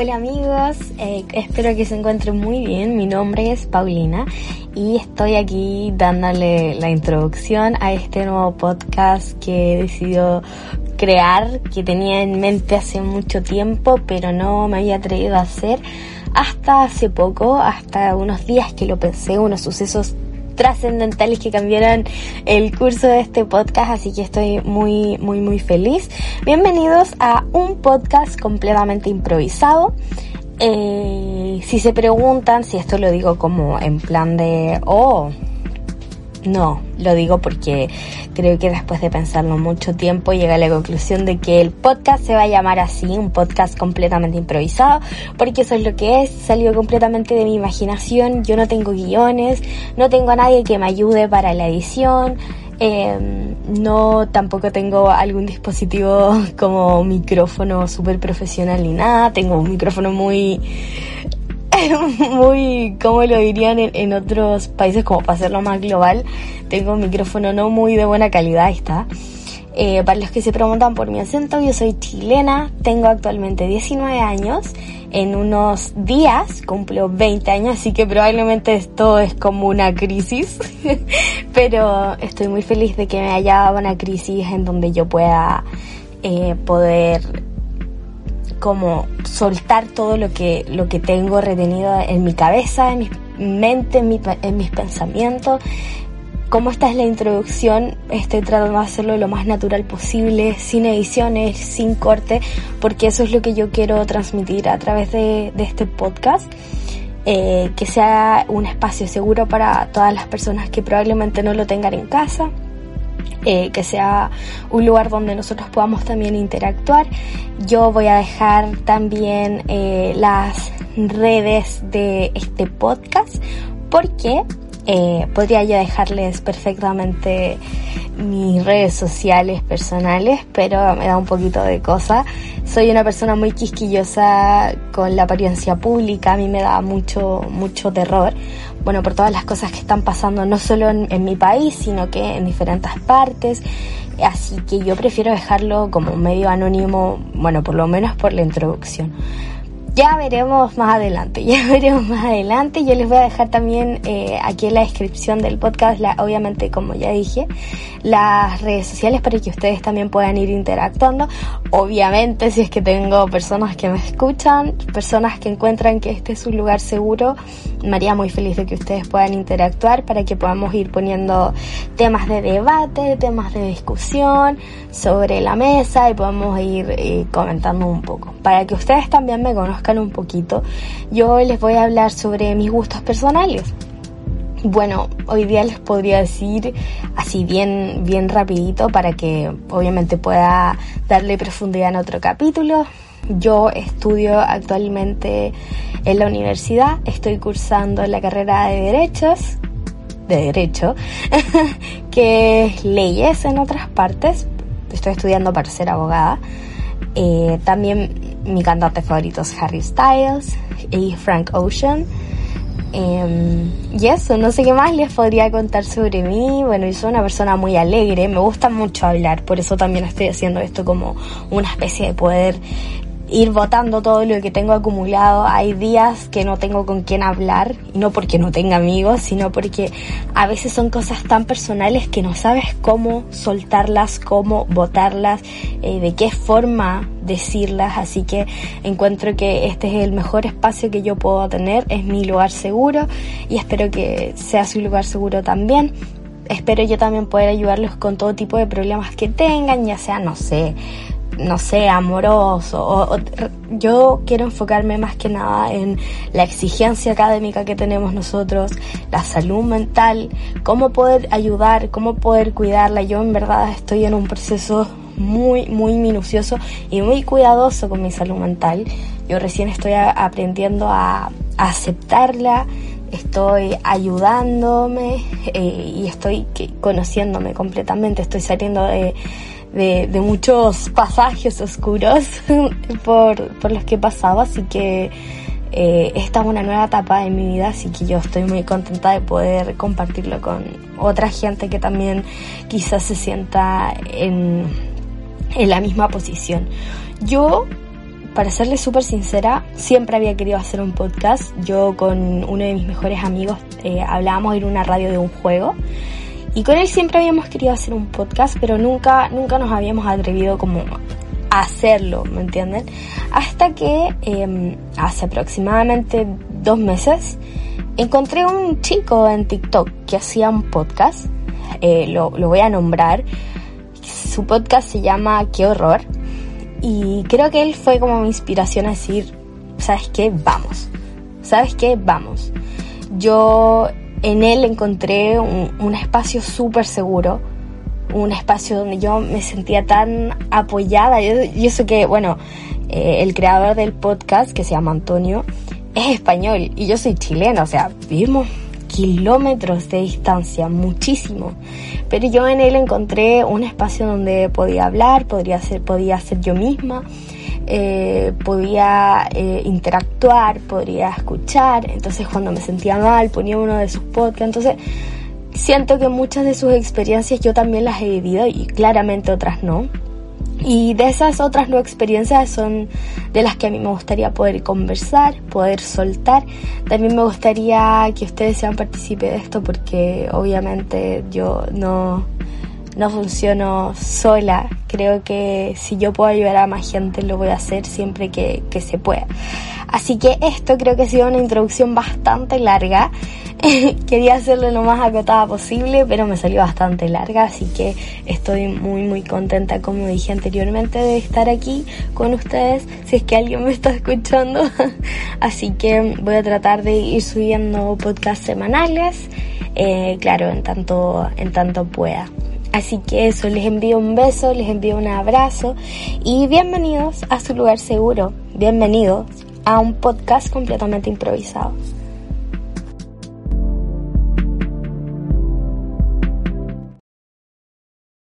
Hola amigos, eh, espero que se encuentren muy bien. Mi nombre es Paulina y estoy aquí dándole la introducción a este nuevo podcast que he decidido crear, que tenía en mente hace mucho tiempo, pero no me había atrevido a hacer hasta hace poco, hasta unos días que lo pensé, unos sucesos trascendentales que cambiaron el curso de este podcast, así que estoy muy, muy, muy feliz. Bienvenidos a un podcast completamente improvisado. Eh, si se preguntan si esto lo digo como en plan de, oh, no, lo digo porque creo que después de pensarlo mucho tiempo llegué a la conclusión de que el podcast se va a llamar así, un podcast completamente improvisado, porque eso es lo que es, salió completamente de mi imaginación, yo no tengo guiones, no tengo a nadie que me ayude para la edición, em, no tampoco tengo algún dispositivo como micrófono súper profesional ni nada, tengo un micrófono muy muy, como lo dirían en, otros países, como para hacerlo más global, tengo un micrófono no muy de buena calidad, está. Eh, para los que se preguntan por mi acento, yo soy chilena, tengo actualmente 19 años, en unos días cumplo 20 años, así que probablemente esto es como una crisis, pero estoy muy feliz de que me haya dado una crisis en donde yo pueda eh, poder como soltar todo lo que, lo que tengo retenido en mi cabeza, en mi mente, en, mis pensamientos. Como esta es la introducción, estoy tratando de hacerlo lo más natural posible, sin ediciones, sin corte, porque eso es lo que yo quiero transmitir a través de, de este podcast. Eh, que sea un espacio seguro para todas las personas que probablemente no lo tengan en casa, eh, que sea un lugar donde nosotros podamos también interactuar. Yo voy a dejar también eh, las redes de este podcast porque eh, podría yo dejarles perfectamente mis redes sociales personales, pero me da un poquito de cosa. Soy una persona muy quisquillosa con la apariencia pública, a mí me da mucho, mucho terror bueno, por todas las cosas que están pasando no solo en, mi país, sino que en diferentes partes. Así que yo prefiero dejarlo como medio anónimo, bueno, por lo menos por la introducción. Ya veremos más adelante, ya veremos más adelante. Yo les voy a dejar también eh, aquí en la descripción del podcast, la, obviamente como ya dije, las redes sociales para que ustedes también puedan ir interactuando. Obviamente si es que tengo personas que me escuchan, personas que encuentran que este es un lugar seguro, me haría muy feliz de que ustedes puedan interactuar para que podamos ir poniendo temas de debate, temas de discusión sobre la mesa y podamos ir eh, comentando un poco. Para que ustedes también me conozcan un poquito, yo les voy a hablar sobre mis gustos personales. Bueno, hoy día les podría decir así bien, bien rapidito para que obviamente pueda darle profundidad en otro capítulo. Yo estudio actualmente en la universidad, estoy cursando la carrera de Derechos, de Derecho, que es leyes en otras partes. Estoy estudiando para ser abogada. Eh, también mi cantante favorito es Harry Styles y Frank Ocean. Em, y eso, no sé qué más les podría contar sobre mí. Bueno, yo soy una persona muy alegre, me gusta mucho hablar, por eso también estoy haciendo esto como una especie de poder ir votando todo lo que tengo acumulado. Hay días que no tengo con quién hablar, y no porque no tenga amigos, sino porque a veces son cosas tan personales que no sabes cómo soltarlas, cómo votarlas, eh, de qué forma decirlas. Así que encuentro que este es el mejor espacio que yo puedo tener, es mi lugar seguro y espero que sea su lugar seguro también espero yo también poder ayudarlos con todo tipo de problemas que tengan, ya sea, no sé, no sé, amoroso. yo quiero enfocarme más que nada en la exigencia académica que tenemos nosotros, la salud mental, cómo poder ayudar, cómo poder cuidarla. Yo en verdad estoy en un proceso muy, muy minucioso y muy cuidadoso con mi salud mental. Yo recién estoy aprendiendo a, aceptarla, estoy ayudándome eh, y estoy conociéndome completamente, estoy saliendo de muchos pasajes oscuros por, por, los que he pasado, así que eh, esta es una nueva etapa de mi vida, así que yo estoy muy contenta de poder compartirlo con otra gente que también quizás se sienta en, en la misma posición. Yo para serles súper sincera, siempre había querido hacer un podcast. Yo con uno de mis mejores amigos eh, hablábamos en una radio de un juego. Y con él siempre habíamos querido hacer un podcast, pero nunca, nunca nos habíamos atrevido como a hacerlo, ¿me entienden? Hasta que em, hace aproximadamente dos meses encontré un chico en TikTok que hacía un podcast, eh, lo, lo voy a nombrar. Su podcast se llama Qué horror y creo que él fue como mi inspiración a decir, ¿sabes qué? Vamos. ¿Sabes qué? Vamos. Yo en él encontré un, espacio súper seguro, un espacio donde yo me sentía tan apoyada. Y eso que, bueno, eh, el creador del podcast, que se llama Antonio, es español y yo soy chilena, o sea, vivimos kilómetros de distancia, muchísimo. Pero yo en él encontré un espacio donde podía hablar, podría ser, podía ser yo misma, eh, podía eh, interactuar, podría escuchar. Entonces cuando me sentía mal ponía uno de sus podcasts. Entonces siento que muchas de sus experiencias yo también las he vivido y claramente otras no. Y de esas otras no experiencias son de las que a mí me gustaría poder conversar, poder soltar. También me gustaría que ustedes sean partícipes de esto porque obviamente yo no, no funciono sola. Creo que si yo puedo ayudar a más gente lo voy a hacer siempre que, que se pueda. Así que esto creo que ha sido una introducción bastante larga. Quería hacerlo lo más acotada posible, pero me salió bastante larga, así que estoy muy muy contenta, como dije anteriormente, de estar aquí con ustedes, si es que alguien me está escuchando. así que voy a tratar de ir subiendo podcasts semanales, eh, claro, en tanto, en tanto pueda. Así que eso, les envío un beso, les envío un abrazo y bienvenidos a su lugar seguro. Bienvenidos a un podcast completamente improvisado.